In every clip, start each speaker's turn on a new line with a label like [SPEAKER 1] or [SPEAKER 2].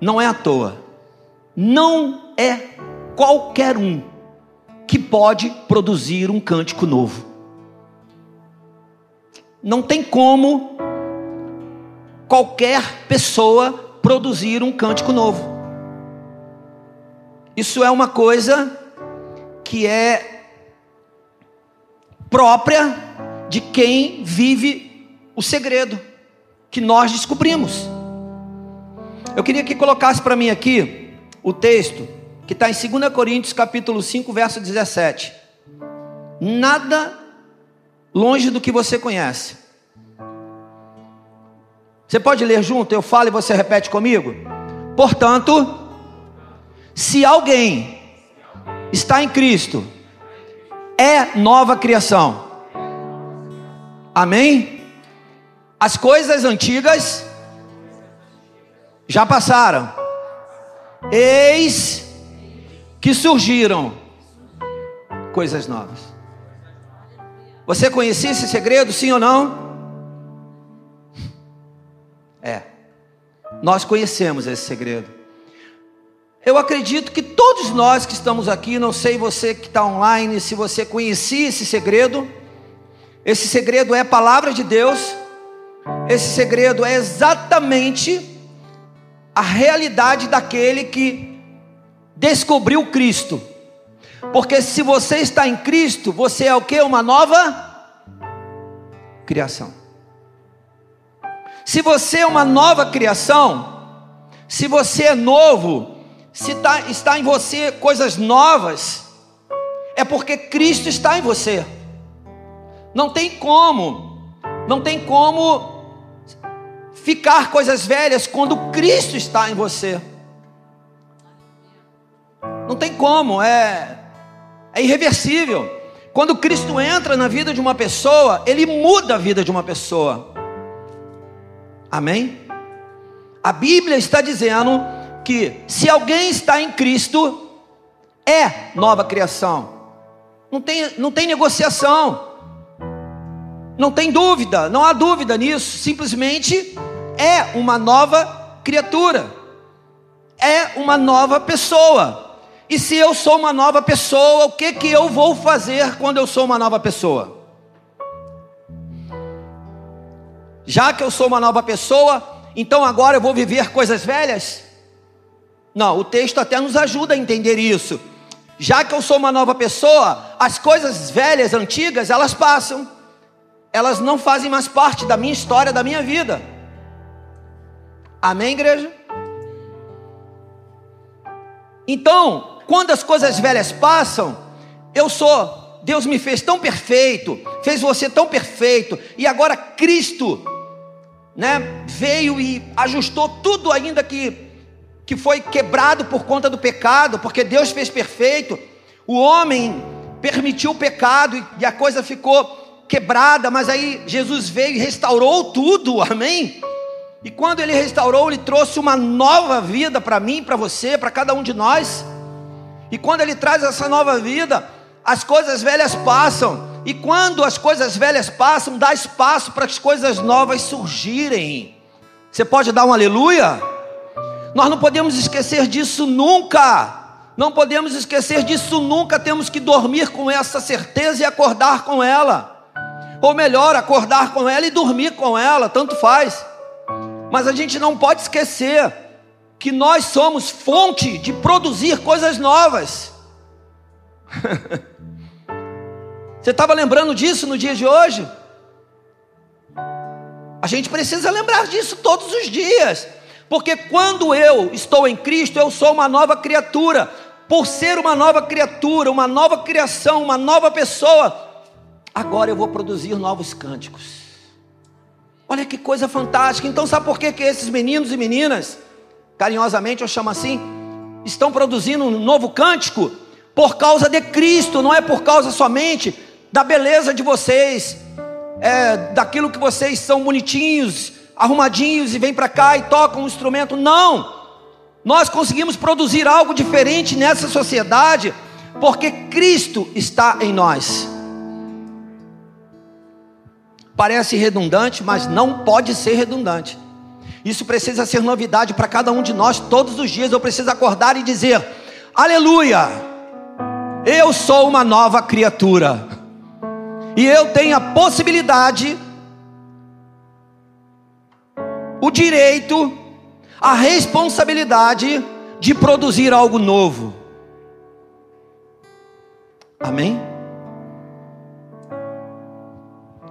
[SPEAKER 1] Não é à toa. Não é qualquer um que pode produzir um cântico novo. Não tem como qualquer pessoa produzir um cântico novo. Isso é uma coisa que é própria de quem vive o segredo que nós descobrimos. Eu queria que colocasse para mim aqui o texto que está em 2 Coríntios capítulo 5, verso 17. Nada longe do que você conhece. Você pode ler junto? Eu falo e você repete comigo? Portanto, se alguém está em Cristo, é nova criação. Amém? As coisas antigas já passaram. Eis que surgiram coisas novas. Você conhecia esse segredo, sim ou não? É. Nós conhecemos esse segredo. Eu acredito que todos nós que estamos aqui, não sei você que está online, se você conhecia esse segredo, esse segredo é a palavra de Deus, esse segredo é exatamente a realidade daquele que descobriu Cristo. Porque se você está em Cristo, você é o que? Uma nova criação. Se você é uma nova criação, se você é novo, se tá, está em você coisas novas, é porque Cristo está em você. Não tem como, não tem como ficar coisas velhas quando Cristo está em você. Não tem como, é, é irreversível. Quando Cristo entra na vida de uma pessoa, Ele muda a vida de uma pessoa. Amém? A Bíblia está dizendo que se alguém está em Cristo, é nova criação. Não tem, não tem negociação. Não tem dúvida, não há dúvida nisso. Simplesmente é uma nova criatura. É uma nova pessoa. E se eu sou uma nova pessoa, o que que eu vou fazer quando eu sou uma nova pessoa? já que eu sou uma nova pessoa, então agora eu vou viver coisas velhas? Não, o texto até nos ajuda a entender isso. Já que eu sou uma nova pessoa, as coisas velhas, antigas, elas passam. Elas não fazem mais parte da minha história, da minha vida. Amém, igreja? Então, quando as coisas velhas passam, eu sou, Deus me fez tão perfeito, fez você tão perfeito, e agora Cristo né, veio e ajustou tudo ainda que, que foi quebrado por conta do pecado, porque Deus fez perfeito. O homem permitiu o pecado e, e a coisa ficou quebrada, mas aí Jesus veio e restaurou tudo, amém? E quando ele restaurou, ele trouxe uma nova vida para mim, para você, para cada um de nós. E quando ele traz essa nova vida, as coisas velhas passam e quando as coisas velhas passam, dá espaço para as coisas novas surgirem. Você pode dar um aleluia? Nós não podemos esquecer disso nunca. Não podemos esquecer disso nunca. Temos que dormir com essa certeza e acordar com ela. Ou melhor, acordar com ela e dormir com ela, tanto faz. Mas a gente não pode esquecer que nós somos fonte de produzir coisas novas. Você estava lembrando disso no dia de hoje? A gente precisa lembrar disso todos os dias, porque quando eu estou em Cristo, eu sou uma nova criatura. Por ser uma nova criatura, uma nova criação, uma nova pessoa, agora eu vou produzir novos cânticos. Olha que coisa fantástica. Então, sabe por que, que esses meninos e meninas, carinhosamente eu chamo assim, estão produzindo um novo cântico? Por causa de Cristo, não é por causa somente da beleza de vocês, é, daquilo que vocês são bonitinhos, arrumadinhos e vêm para cá e tocam um instrumento. Não! Nós conseguimos produzir algo diferente nessa sociedade porque Cristo está em nós. Parece redundante, mas não pode ser redundante. Isso precisa ser novidade para cada um de nós. Todos os dias eu preciso acordar e dizer: Aleluia! Eu sou uma nova criatura. E eu tenho a possibilidade, o direito, a responsabilidade de produzir algo novo. Amém?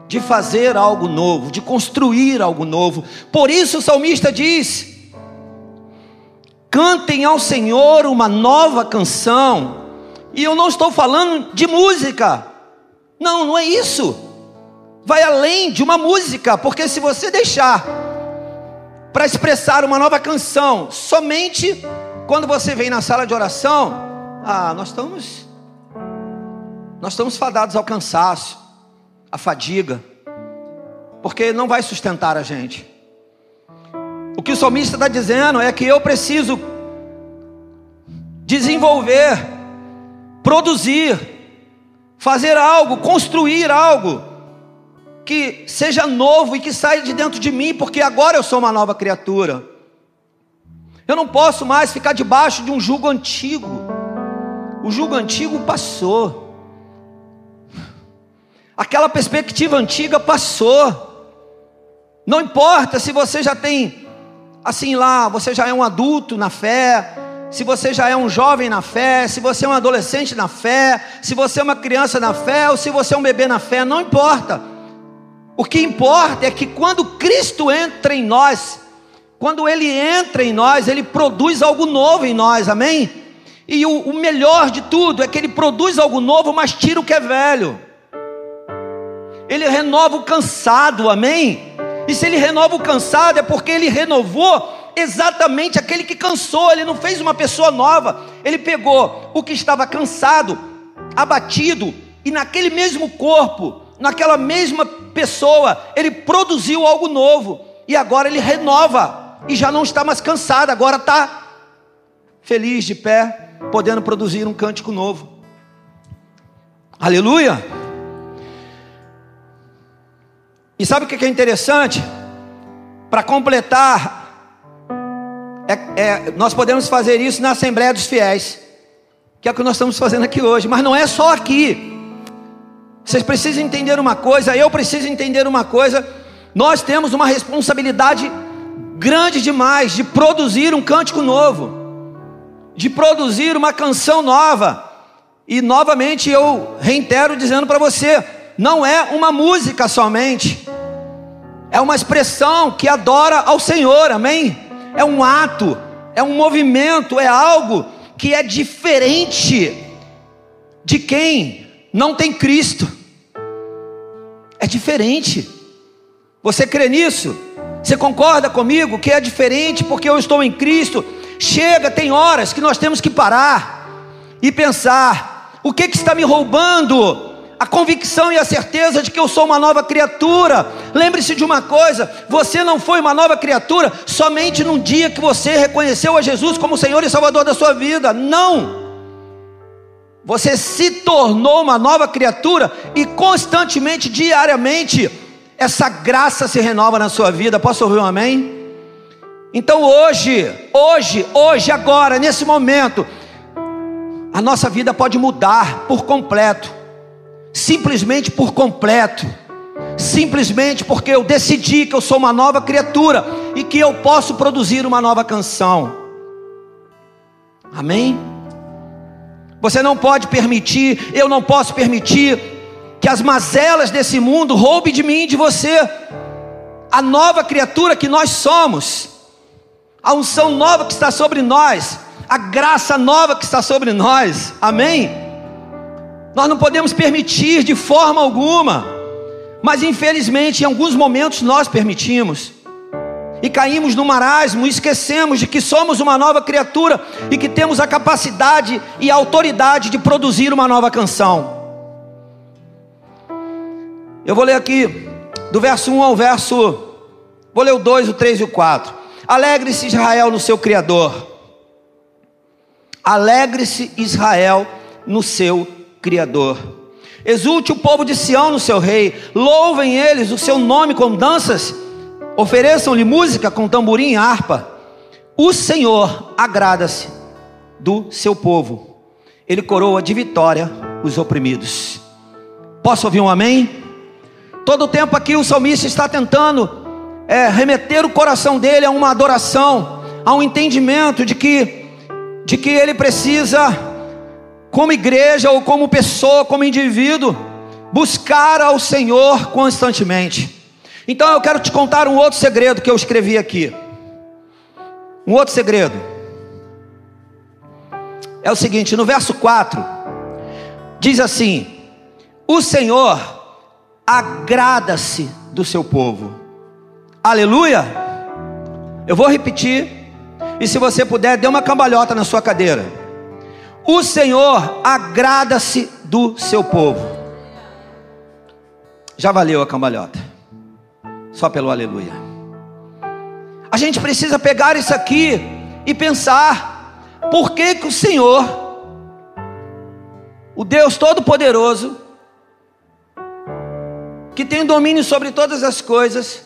[SPEAKER 1] De fazer algo novo, de construir algo novo. Por isso o salmista diz: cantem ao Senhor uma nova canção. E eu não estou falando de música. Não, não é isso. Vai além de uma música, porque se você deixar para expressar uma nova canção somente quando você vem na sala de oração, ah, nós estamos nós estamos fadados ao cansaço, à fadiga, porque não vai sustentar a gente. O que o salmista está dizendo é que eu preciso desenvolver, produzir, fazer algo, construir algo que seja novo e que saia de dentro de mim, porque agora eu sou uma nova criatura. Eu não posso mais ficar debaixo de um jugo antigo. O jugo antigo passou. Aquela perspectiva antiga passou. Não importa se você já tem, assim lá, você já é um adulto na fé, se você já é um jovem na fé, se você é um adolescente na fé, se você é uma criança na fé, ou se você é um bebê na fé, não importa. O que importa é que quando Cristo entra em nós, quando Ele entra em nós, Ele produz algo novo em nós, amém? E o, o melhor de tudo é que Ele produz algo novo, mas tira o que é velho. Ele renova o cansado, amém? E se ele renova o cansado, é porque ele renovou exatamente aquele que cansou, ele não fez uma pessoa nova, ele pegou o que estava cansado, abatido, e naquele mesmo corpo, naquela mesma pessoa, ele produziu algo novo, e agora ele renova, e já não está mais cansado, agora está feliz de pé, podendo produzir um cântico novo. Aleluia! E sabe o que é interessante? Para completar, é, é, nós podemos fazer isso na Assembleia dos Fiéis, que é o que nós estamos fazendo aqui hoje, mas não é só aqui. Vocês precisam entender uma coisa, eu preciso entender uma coisa. Nós temos uma responsabilidade grande demais de produzir um cântico novo, de produzir uma canção nova. E novamente eu reitero dizendo para você: não é uma música somente, é uma expressão que adora ao Senhor, amém? É um ato, é um movimento, é algo que é diferente de quem não tem Cristo. É diferente. Você crê nisso? Você concorda comigo que é diferente porque eu estou em Cristo? Chega, tem horas que nós temos que parar e pensar: o que, que está me roubando a convicção e a certeza de que eu sou uma nova criatura. Lembre-se de uma coisa: você não foi uma nova criatura somente num dia que você reconheceu a Jesus como Senhor e Salvador da sua vida. Não! Você se tornou uma nova criatura e constantemente, diariamente, essa graça se renova na sua vida. Posso ouvir um amém? Então hoje, hoje, hoje, agora, nesse momento, a nossa vida pode mudar por completo simplesmente por completo, simplesmente porque eu decidi que eu sou uma nova criatura e que eu posso produzir uma nova canção. Amém? Você não pode permitir, eu não posso permitir que as mazelas desse mundo roubem de mim e de você a nova criatura que nós somos, a unção nova que está sobre nós, a graça nova que está sobre nós. Amém? Nós não podemos permitir de forma alguma, mas infelizmente em alguns momentos nós permitimos. E caímos no marasmo, esquecemos de que somos uma nova criatura e que temos a capacidade e a autoridade de produzir uma nova canção. Eu vou ler aqui do verso 1 ao verso, vou ler o 2, o 3 e o 4. Alegre-se Israel no seu Criador. Alegre-se Israel no seu Criador. Exulte o povo de Sião no seu rei. Louvem eles o seu nome com danças. Ofereçam-lhe música com tamborim e harpa. O Senhor agrada-se do seu povo. Ele coroa de vitória os oprimidos. Posso ouvir um amém? Todo o tempo aqui o salmista está tentando é, remeter o coração dele a uma adoração, a um entendimento de que, de que ele precisa como igreja ou como pessoa, como indivíduo, buscar ao Senhor constantemente. Então eu quero te contar um outro segredo que eu escrevi aqui. Um outro segredo. É o seguinte, no verso 4, diz assim: O Senhor agrada-se do seu povo. Aleluia! Eu vou repetir, e se você puder, dê uma cambalhota na sua cadeira. O Senhor agrada-se do seu povo. Já valeu a cambalhota. Só pelo aleluia. A gente precisa pegar isso aqui e pensar: por que, que o Senhor, o Deus Todo-Poderoso, que tem domínio sobre todas as coisas,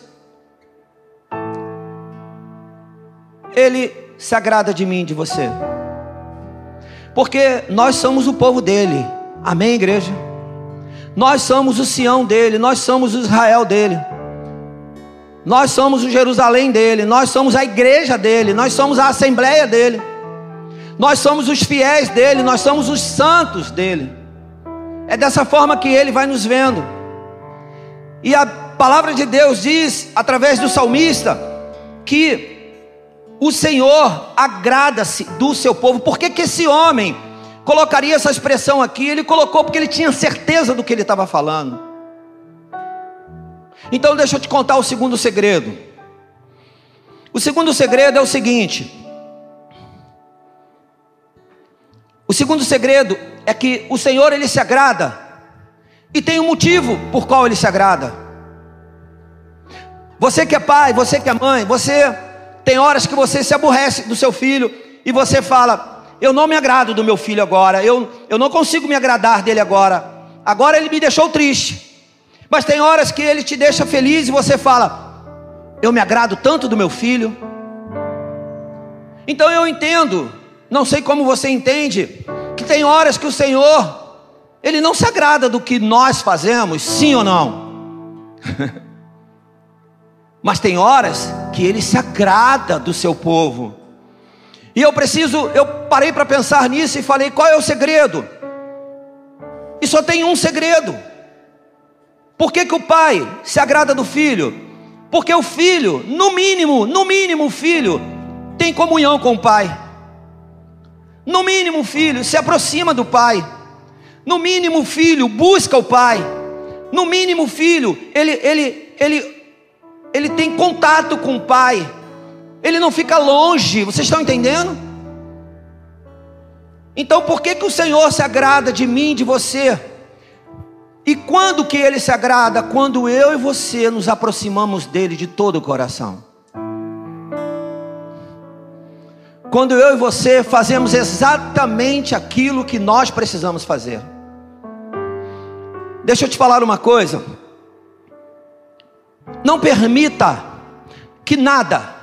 [SPEAKER 1] Ele se agrada de mim, de você porque nós somos o povo dele. Amém, igreja? Nós somos o Sião dele, nós somos o Israel dele. Nós somos o Jerusalém dele, nós somos a igreja dele, nós somos a assembleia dele. Nós somos os fiéis dele, nós somos os santos dele. É dessa forma que ele vai nos vendo. E a palavra de Deus diz, através do salmista, que o Senhor agrada-se do seu povo. Por que, que esse homem colocaria essa expressão aqui? Ele colocou porque ele tinha certeza do que ele estava falando. Então deixa eu te contar o segundo segredo. O segundo segredo é o seguinte: o segundo segredo é que o Senhor ele se agrada e tem um motivo por qual ele se agrada. Você que é pai, você que é mãe, você tem horas que você se aborrece do seu filho e você fala: Eu não me agrado do meu filho agora, eu, eu não consigo me agradar dele agora. Agora ele me deixou triste. Mas tem horas que ele te deixa feliz e você fala: Eu me agrado tanto do meu filho. Então eu entendo, não sei como você entende, que tem horas que o Senhor, Ele não se agrada do que nós fazemos, sim ou não? Mas tem horas que ele se agrada do seu povo. E eu preciso, eu parei para pensar nisso e falei: qual é o segredo? E só tem um segredo. Por que, que o pai se agrada do filho? Porque o filho, no mínimo, no mínimo o filho, tem comunhão com o pai. No mínimo o filho se aproxima do pai. No mínimo o filho busca o pai. No mínimo o filho, ele, ele, ele ele tem contato com o Pai, ele não fica longe, vocês estão entendendo? Então por que, que o Senhor se agrada de mim, de você? E quando que Ele se agrada? Quando eu e você nos aproximamos dEle de todo o coração. Quando eu e você fazemos exatamente aquilo que nós precisamos fazer. Deixa eu te falar uma coisa. Não permita que nada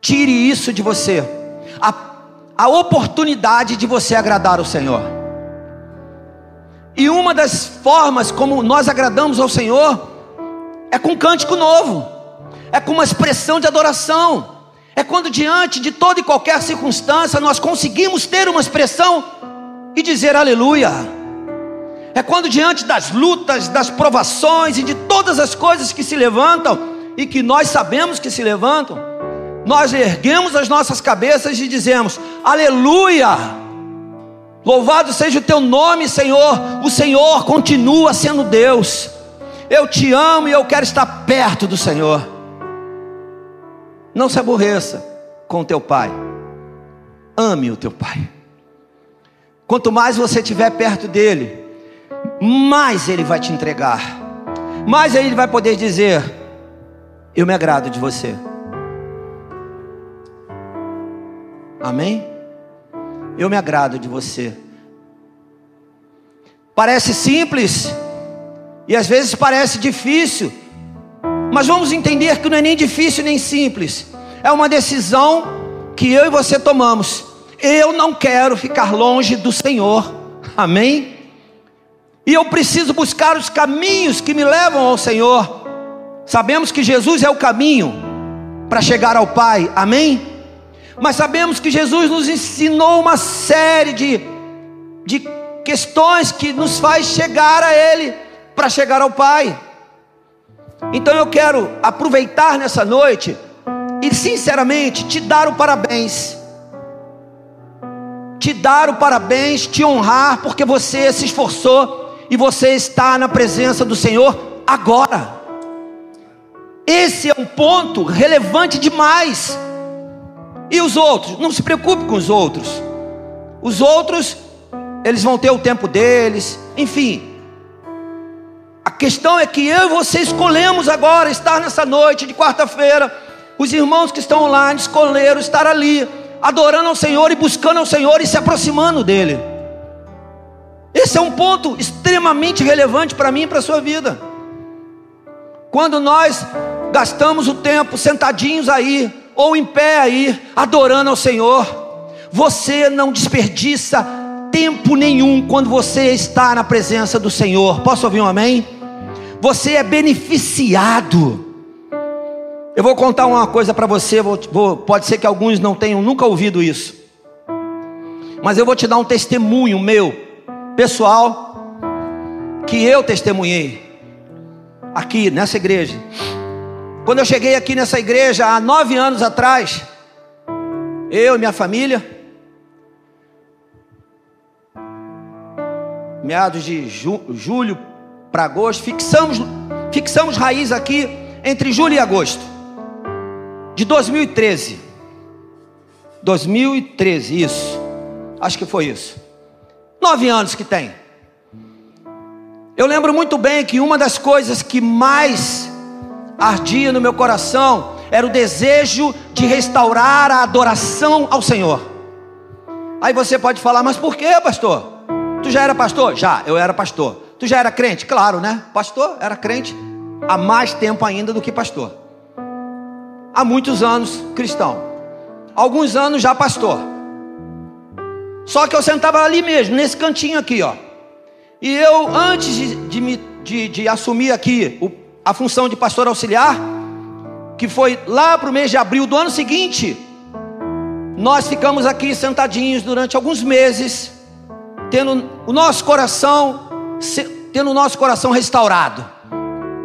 [SPEAKER 1] tire isso de você, a, a oportunidade de você agradar o Senhor. E uma das formas como nós agradamos ao Senhor é com um cântico novo, é com uma expressão de adoração, é quando diante de toda e qualquer circunstância nós conseguimos ter uma expressão e dizer aleluia. É quando diante das lutas, das provações e de todas as coisas que se levantam e que nós sabemos que se levantam, nós erguemos as nossas cabeças e dizemos: Aleluia! Louvado seja o teu nome, Senhor. O Senhor continua sendo Deus. Eu te amo e eu quero estar perto do Senhor. Não se aborreça com o teu pai. Ame o teu pai. Quanto mais você estiver perto dele, mais Ele vai te entregar, mais Ele vai poder dizer: Eu me agrado de você. Amém? Eu me agrado de você. Parece simples e às vezes parece difícil, mas vamos entender que não é nem difícil nem simples, é uma decisão que eu e você tomamos. Eu não quero ficar longe do Senhor, amém? E eu preciso buscar os caminhos que me levam ao Senhor. Sabemos que Jesus é o caminho para chegar ao Pai, amém? Mas sabemos que Jesus nos ensinou uma série de, de questões que nos faz chegar a Ele para chegar ao Pai. Então eu quero aproveitar nessa noite e sinceramente te dar o parabéns. Te dar o parabéns, te honrar, porque você se esforçou e você está na presença do Senhor agora. Esse é um ponto relevante demais. E os outros? Não se preocupe com os outros. Os outros, eles vão ter o tempo deles, enfim. A questão é que eu e você escolhemos agora estar nessa noite de quarta-feira. Os irmãos que estão online escolheram estar ali, adorando ao Senhor e buscando ao Senhor e se aproximando dEle. Esse é um ponto extremamente relevante para mim e para a sua vida. Quando nós gastamos o tempo sentadinhos aí, ou em pé aí, adorando ao Senhor, você não desperdiça tempo nenhum quando você está na presença do Senhor. Posso ouvir um amém? Você é beneficiado. Eu vou contar uma coisa para você, vou, vou, pode ser que alguns não tenham nunca ouvido isso, mas eu vou te dar um testemunho meu, pessoal, que eu testemunhei aqui nessa igreja. Quando eu cheguei aqui nessa igreja há nove anos atrás, eu e minha família, meados de ju, julho para agosto, fixamos, fixamos raiz aqui entre julho e agosto de 2013. 2013, isso. Acho que foi isso. Nove anos que tem. Eu lembro muito bem que uma das coisas que mais ardia no meu coração era o desejo de restaurar a adoração ao Senhor. Aí você pode falar, mas por que, pastor? Tu já era pastor? Já, eu era pastor. Tu já era crente? Claro, né? Pastor era crente há mais tempo ainda do que pastor. Há muitos anos cristão. Alguns anos já pastor. Só que eu sentava ali mesmo, nesse cantinho aqui, ó. E eu, antes de, de, de, de assumir aqui o a função de pastor auxiliar, que foi lá para o mês de abril do ano seguinte, nós ficamos aqui sentadinhos durante alguns meses, tendo o nosso coração, tendo o nosso coração restaurado.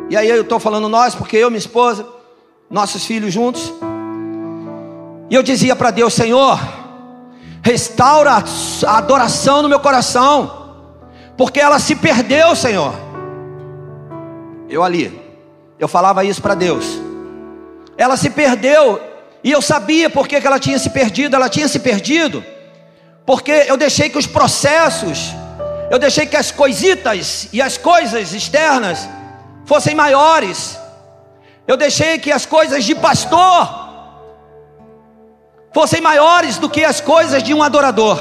[SPEAKER 1] E aí eu estou falando nós, porque eu, minha esposa, nossos filhos juntos. E eu dizia para Deus, Senhor, restaura a adoração no meu coração, porque ela se perdeu, Senhor. Eu ali, eu falava isso para Deus. Ela se perdeu, e eu sabia por que ela tinha se perdido. Ela tinha se perdido, porque eu deixei que os processos, eu deixei que as coisitas e as coisas externas fossem maiores. Eu deixei que as coisas de pastor fossem maiores do que as coisas de um adorador.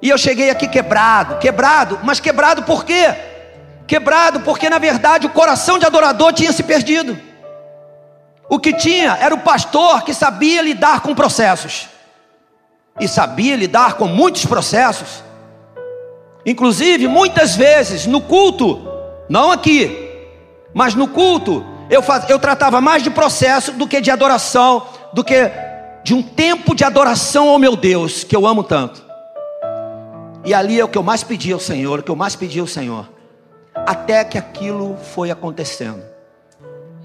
[SPEAKER 1] E eu cheguei aqui quebrado, quebrado, mas quebrado por quê? quebrado, porque na verdade o coração de adorador tinha se perdido. O que tinha era o pastor que sabia lidar com processos, e sabia lidar com muitos processos, inclusive muitas vezes no culto, não aqui, mas no culto, eu, faz, eu tratava mais de processo do que de adoração, do que de um tempo de adoração ao meu Deus, que eu amo tanto. E ali é o que eu mais pedi ao Senhor, o que eu mais pedi ao Senhor até que aquilo foi acontecendo.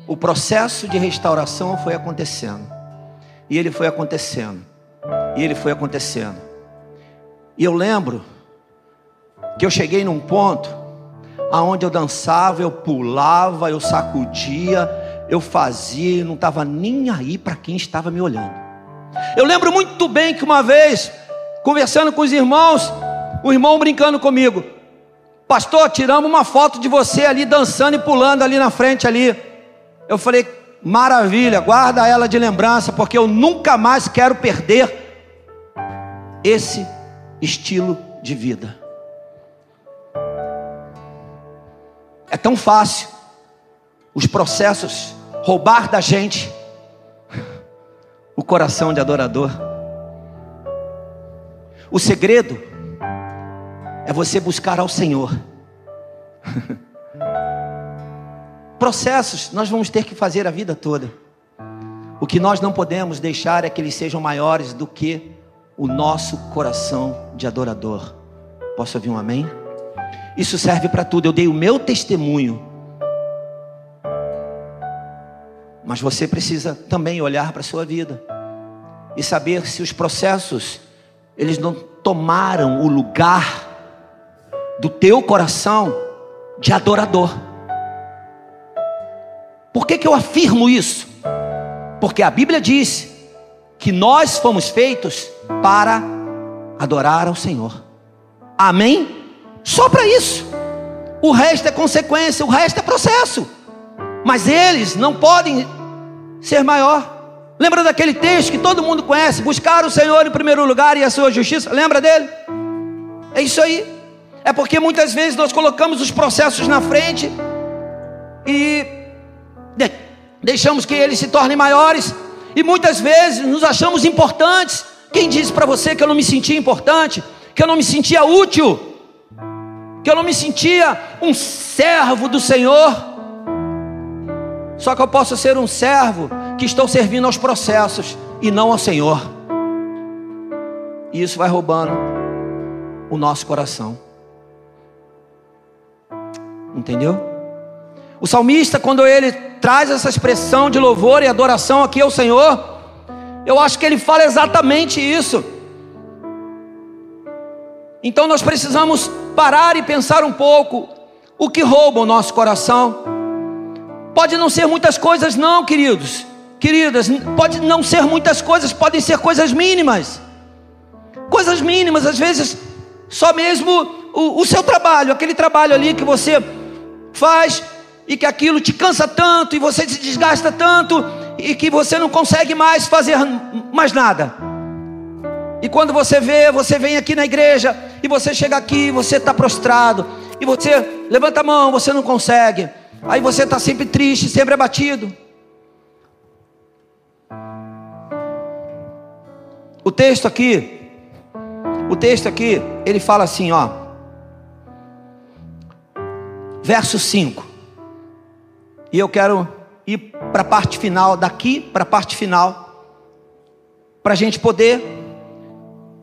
[SPEAKER 1] O processo de restauração foi acontecendo. E ele foi acontecendo. E ele foi acontecendo. E eu lembro que eu cheguei num ponto aonde eu dançava, eu pulava, eu sacudia, eu fazia, não estava nem aí para quem estava me olhando. Eu lembro muito bem que uma vez, conversando com os irmãos, o irmão brincando comigo, pastor, tiramos uma foto de você ali dançando e pulando ali na frente ali. Eu falei, maravilha, guarda ela de lembrança, porque eu nunca mais quero perder esse estilo de vida. É tão fácil os processos roubar da gente o coração de adorador. O segredo é você buscar ao Senhor. Processos nós vamos ter que fazer a vida toda. O que nós não podemos deixar é que eles sejam maiores do que o nosso coração de adorador. Posso ouvir um amém? Isso serve para tudo. Eu dei o meu testemunho. Mas você precisa também olhar para a sua vida e saber se os processos eles não tomaram o lugar do teu coração de adorador. Por que, que eu afirmo isso? Porque a Bíblia diz que nós fomos feitos para adorar ao Senhor. Amém? Só para isso. O resto é consequência, o resto é processo. Mas eles não podem ser maior. Lembra daquele texto que todo mundo conhece? Buscar o Senhor em primeiro lugar e a sua justiça. Lembra dele? É isso aí. É porque muitas vezes nós colocamos os processos na frente e deixamos que eles se tornem maiores. E muitas vezes nos achamos importantes. Quem disse para você que eu não me sentia importante? Que eu não me sentia útil? Que eu não me sentia um servo do Senhor? Só que eu posso ser um servo que estou servindo aos processos e não ao Senhor. E isso vai roubando o nosso coração. Entendeu? O salmista, quando ele traz essa expressão de louvor e adoração aqui ao Senhor, eu acho que ele fala exatamente isso. Então nós precisamos parar e pensar um pouco o que rouba o nosso coração. Pode não ser muitas coisas, não, queridos, queridas. Pode não ser muitas coisas, podem ser coisas mínimas. Coisas mínimas, às vezes, só mesmo o, o seu trabalho, aquele trabalho ali que você faz e que aquilo te cansa tanto e você se desgasta tanto e que você não consegue mais fazer mais nada. E quando você vê, você vem aqui na igreja e você chega aqui, você está prostrado e você levanta a mão, você não consegue. Aí você está sempre triste, sempre abatido. O texto aqui, o texto aqui, ele fala assim, ó. Verso 5. E eu quero ir para a parte final, daqui para a parte final, para a gente poder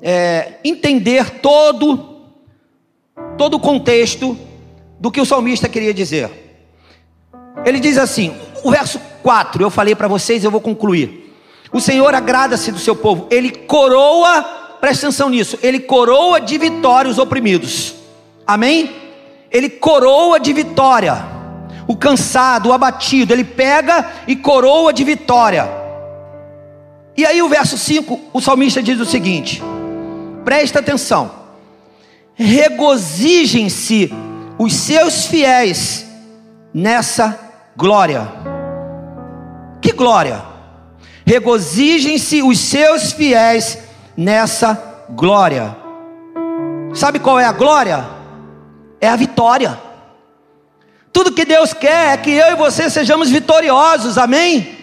[SPEAKER 1] é, entender todo, todo o contexto do que o salmista queria dizer. Ele diz assim, o verso 4, eu falei para vocês, eu vou concluir. O Senhor agrada-se do seu povo, ele coroa, presta atenção nisso, ele coroa de vitória os oprimidos. Amém? Ele coroa de vitória o cansado, o abatido, ele pega e coroa de vitória. E aí o verso 5, o salmista diz o seguinte: presta atenção, regozijem-se os seus fiéis nessa glória. Que glória? Regozijem-se os seus fiéis nessa glória. Sabe qual é a glória? É a vitória. Tudo que Deus quer é que eu e você sejamos vitoriosos, amém?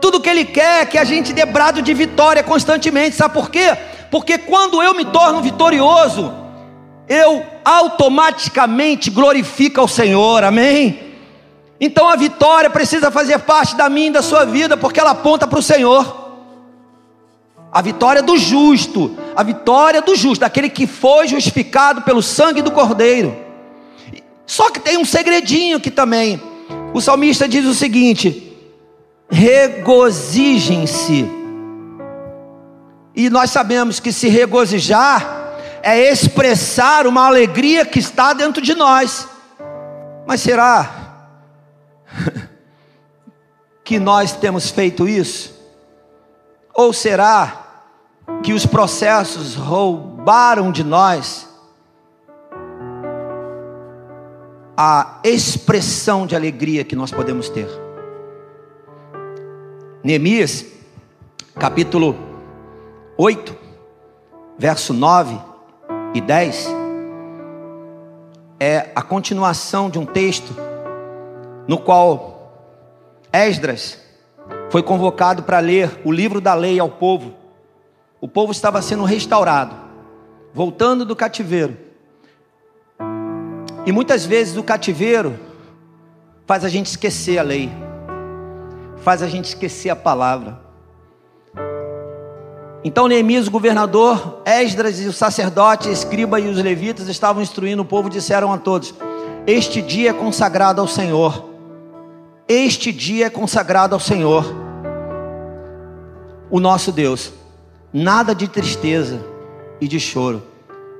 [SPEAKER 1] Tudo que Ele quer é que a gente dê brado de vitória constantemente, sabe por quê? Porque quando eu me torno vitorioso, eu automaticamente glorifico ao Senhor, amém? Então a vitória precisa fazer parte da minha e da sua vida, porque ela aponta para o Senhor. A vitória do justo, a vitória do justo, daquele que foi justificado pelo sangue do Cordeiro. Só que tem um segredinho aqui também. O salmista diz o seguinte: regozijem-se. E nós sabemos que se regozijar é expressar uma alegria que está dentro de nós. Mas será que nós temos feito isso? Ou será que os processos roubaram de nós a expressão de alegria que nós podemos ter? Neemias, capítulo 8, verso 9 e 10, é a continuação de um texto no qual Esdras foi convocado para ler o livro da lei ao povo. O povo estava sendo restaurado, voltando do cativeiro. E muitas vezes o cativeiro faz a gente esquecer a lei, faz a gente esquecer a palavra. Então Neemias, o governador, Esdras e o sacerdote, escriba e os levitas estavam instruindo o povo, disseram a todos: Este dia é consagrado ao Senhor. Este dia é consagrado ao Senhor, o nosso Deus. Nada de tristeza e de choro,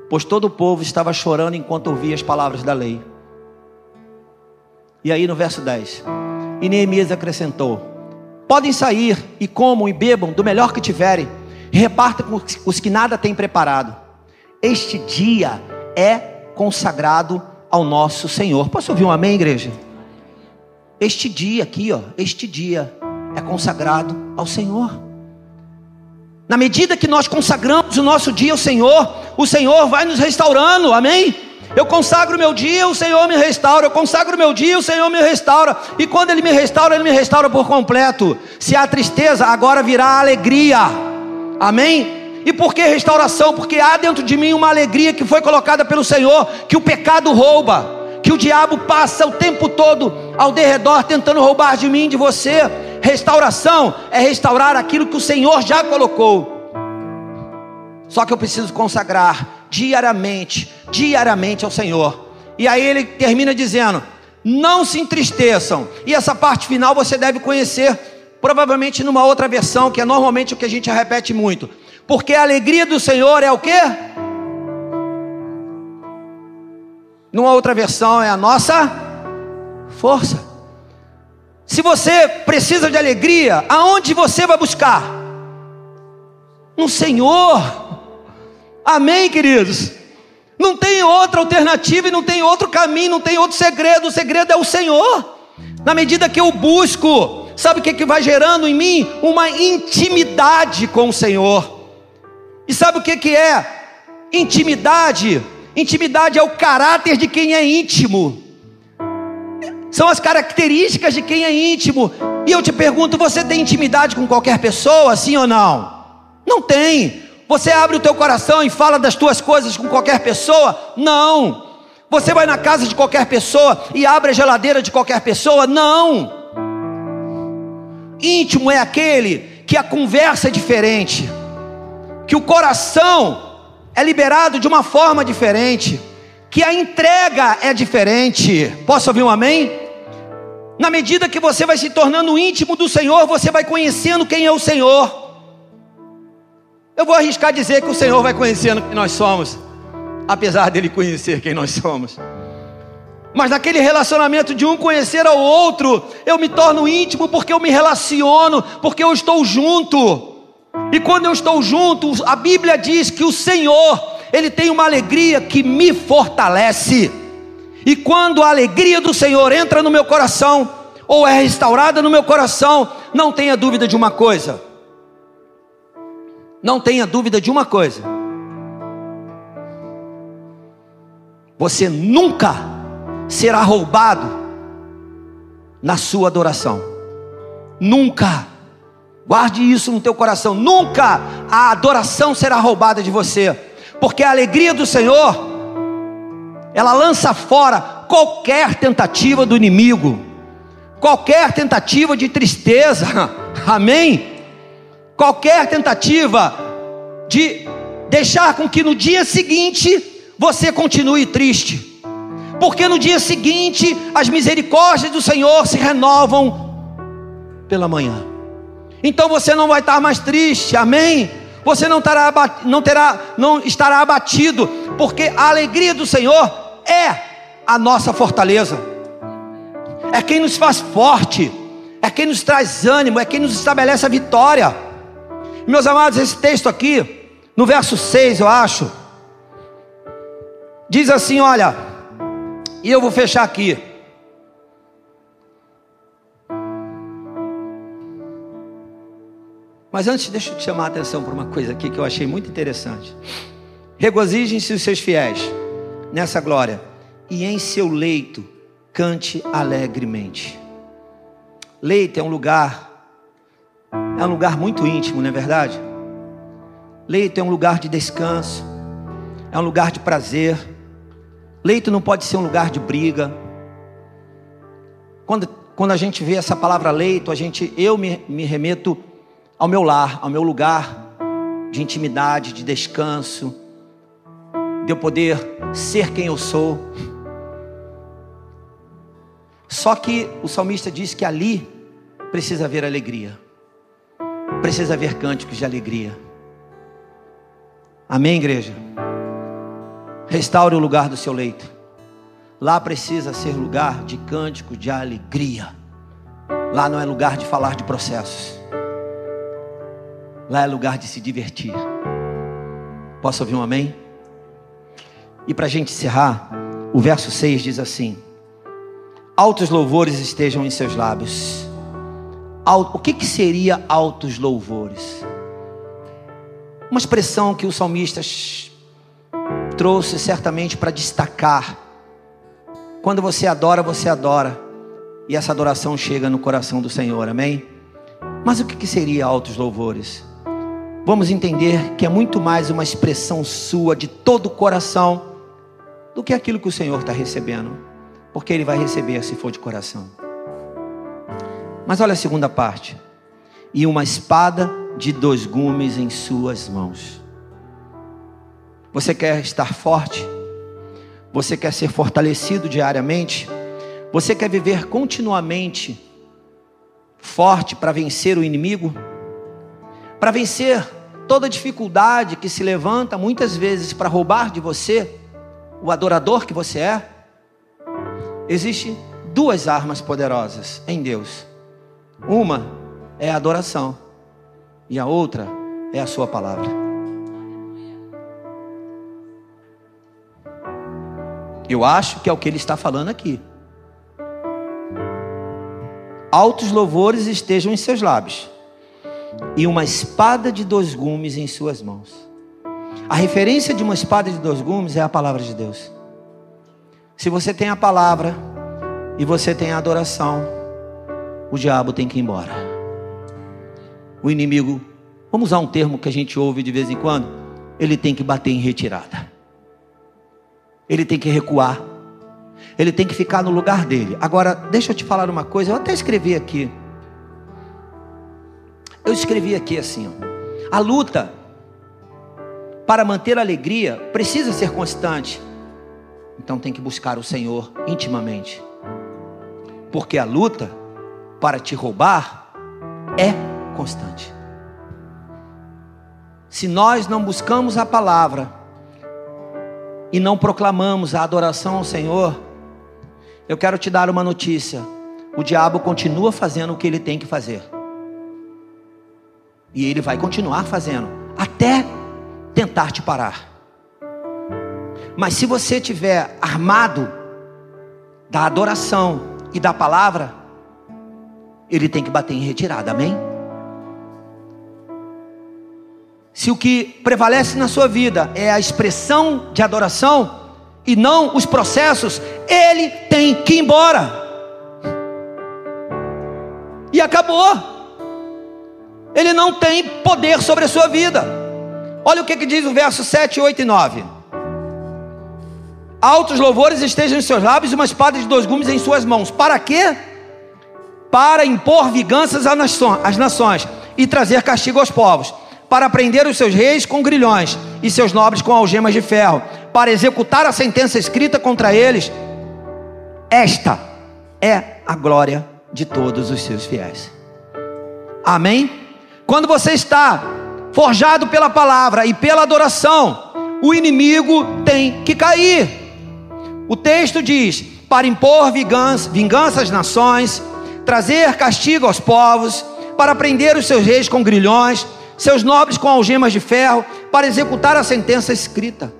[SPEAKER 1] pois todo o povo estava chorando enquanto ouvia as palavras da lei. E aí no verso 10, e Neemias acrescentou: Podem sair e comam e bebam do melhor que tiverem, e repartam com os que nada têm preparado. Este dia é consagrado ao nosso Senhor. Posso ouvir um amém, igreja? Este dia aqui, ó, este dia é consagrado ao Senhor. Na medida que nós consagramos o nosso dia ao Senhor, o Senhor vai nos restaurando, amém? Eu consagro meu dia, o Senhor me restaura. Eu consagro meu dia, o Senhor me restaura. E quando Ele me restaura, Ele me restaura por completo. Se há tristeza, agora virá alegria. Amém? E por que restauração? Porque há dentro de mim uma alegria que foi colocada pelo Senhor, que o pecado rouba que o diabo passa o tempo todo ao derredor tentando roubar de mim, de você. Restauração é restaurar aquilo que o Senhor já colocou. Só que eu preciso consagrar diariamente, diariamente ao Senhor. E aí ele termina dizendo: Não se entristeçam. E essa parte final você deve conhecer, provavelmente numa outra versão, que é normalmente o que a gente repete muito. Porque a alegria do Senhor é o quê? Numa outra versão é a nossa força. Se você precisa de alegria, aonde você vai buscar? No Senhor. Amém, queridos? Não tem outra alternativa e não tem outro caminho, não tem outro segredo. O segredo é o Senhor. Na medida que eu busco, sabe o que, que vai gerando em mim? Uma intimidade com o Senhor. E sabe o que, que é? Intimidade Intimidade é o caráter de quem é íntimo. São as características de quem é íntimo. E eu te pergunto, você tem intimidade com qualquer pessoa, sim ou não? Não tem. Você abre o teu coração e fala das tuas coisas com qualquer pessoa? Não. Você vai na casa de qualquer pessoa e abre a geladeira de qualquer pessoa? Não. Íntimo é aquele que a conversa é diferente, que o coração é liberado de uma forma diferente, que a entrega é diferente. Posso ouvir um amém? Na medida que você vai se tornando íntimo do Senhor, você vai conhecendo quem é o Senhor. Eu vou arriscar dizer que o Senhor vai conhecendo quem nós somos, apesar dele conhecer quem nós somos. Mas naquele relacionamento de um conhecer ao outro, eu me torno íntimo porque eu me relaciono, porque eu estou junto. E quando eu estou junto, a Bíblia diz que o Senhor, Ele tem uma alegria que me fortalece. E quando a alegria do Senhor entra no meu coração, ou é restaurada no meu coração, não tenha dúvida de uma coisa. Não tenha dúvida de uma coisa. Você nunca será roubado na sua adoração. Nunca. Guarde isso no teu coração. Nunca a adoração será roubada de você, porque a alegria do Senhor ela lança fora qualquer tentativa do inimigo, qualquer tentativa de tristeza. Amém? Qualquer tentativa de deixar com que no dia seguinte você continue triste. Porque no dia seguinte as misericórdias do Senhor se renovam pela manhã. Então você não vai estar mais triste, amém? Você não, terá, não, terá, não estará abatido, porque a alegria do Senhor é a nossa fortaleza, é quem nos faz forte, é quem nos traz ânimo, é quem nos estabelece a vitória. Meus amados, esse texto aqui, no verso 6, eu acho, diz assim: olha, e eu vou fechar aqui. Mas antes, deixa eu te chamar a atenção para uma coisa aqui que eu achei muito interessante. Regozijem-se os seus fiéis nessa glória, e em seu leito cante alegremente. Leito é um lugar, é um lugar muito íntimo, não é verdade? Leito é um lugar de descanso, é um lugar de prazer. Leito não pode ser um lugar de briga. Quando, quando a gente vê essa palavra leito, a gente, eu me, me remeto ao meu lar, ao meu lugar de intimidade, de descanso, de eu poder ser quem eu sou. Só que o salmista diz que ali precisa haver alegria, precisa haver cânticos de alegria. Amém, igreja? Restaure o lugar do seu leito. Lá precisa ser lugar de cântico, de alegria. Lá não é lugar de falar de processos. Lá é lugar de se divertir. Posso ouvir um amém? E para a gente encerrar, o verso 6 diz assim: Altos louvores estejam em seus lábios. O que, que seria altos louvores? Uma expressão que o salmista trouxe certamente para destacar. Quando você adora, você adora. E essa adoração chega no coração do Senhor, amém? Mas o que, que seria altos louvores? Vamos entender que é muito mais uma expressão sua de todo o coração do que aquilo que o Senhor está recebendo, porque Ele vai receber se for de coração. Mas olha a segunda parte: e uma espada de dois gumes em suas mãos. Você quer estar forte? Você quer ser fortalecido diariamente? Você quer viver continuamente forte para vencer o inimigo? Para vencer toda dificuldade que se levanta muitas vezes para roubar de você o adorador que você é? Existem duas armas poderosas em Deus. Uma é a adoração e a outra é a sua palavra. Eu acho que é o que ele está falando aqui. Altos louvores estejam em seus lábios, e uma espada de dois gumes em suas mãos. A referência de uma espada de dois gumes é a palavra de Deus. Se você tem a palavra e você tem a adoração, o diabo tem que ir embora o inimigo, vamos usar um termo que a gente ouve de vez em quando, ele tem que bater em retirada. Ele tem que recuar. Ele tem que ficar no lugar dele. Agora, deixa eu te falar uma coisa, eu até escrevi aqui. Eu escrevi aqui assim, ó. A luta para manter a alegria precisa ser constante. Então tem que buscar o Senhor intimamente. Porque a luta para te roubar é constante. Se nós não buscamos a palavra e não proclamamos a adoração ao Senhor, eu quero te dar uma notícia: o diabo continua fazendo o que ele tem que fazer, e ele vai continuar fazendo até tentar te parar. Mas se você tiver armado da adoração e da palavra, ele tem que bater em retirada, amém? Se o que prevalece na sua vida é a expressão de adoração e não os processos, ele tem que ir embora. E acabou. Ele não tem poder sobre a sua vida. Olha o que, que diz o verso 7, 8 e 9. Altos louvores estejam em seus lábios e uma espada de dois gumes em suas mãos. Para quê? Para impor vinganças às nações e trazer castigo aos povos para prender os seus reis com grilhões e seus nobres com algemas de ferro, para executar a sentença escrita contra eles. Esta é a glória de todos os seus fiéis. Amém? Quando você está forjado pela palavra e pela adoração, o inimigo tem que cair. O texto diz: para impor vingança, vingança às nações, trazer castigo aos povos, para prender os seus reis com grilhões seus nobres com algemas de ferro, para executar a sentença escrita.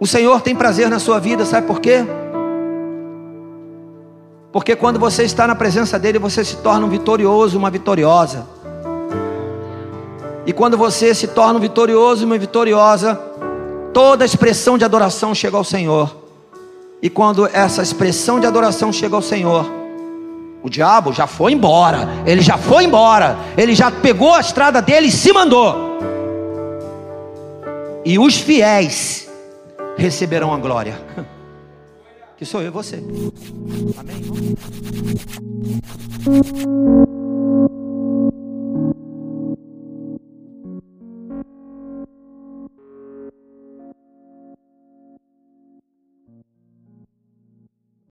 [SPEAKER 1] O Senhor tem prazer na sua vida, sabe por quê? Porque quando você está na presença dEle, você se torna um vitorioso, uma vitoriosa. E quando você se torna um vitorioso, uma vitoriosa, toda expressão de adoração chega ao Senhor. E quando essa expressão de adoração chega ao Senhor, o diabo já foi embora, ele já foi embora, ele já pegou a estrada dele e se mandou. E os fiéis receberão a glória. Que sou eu e você. Amém?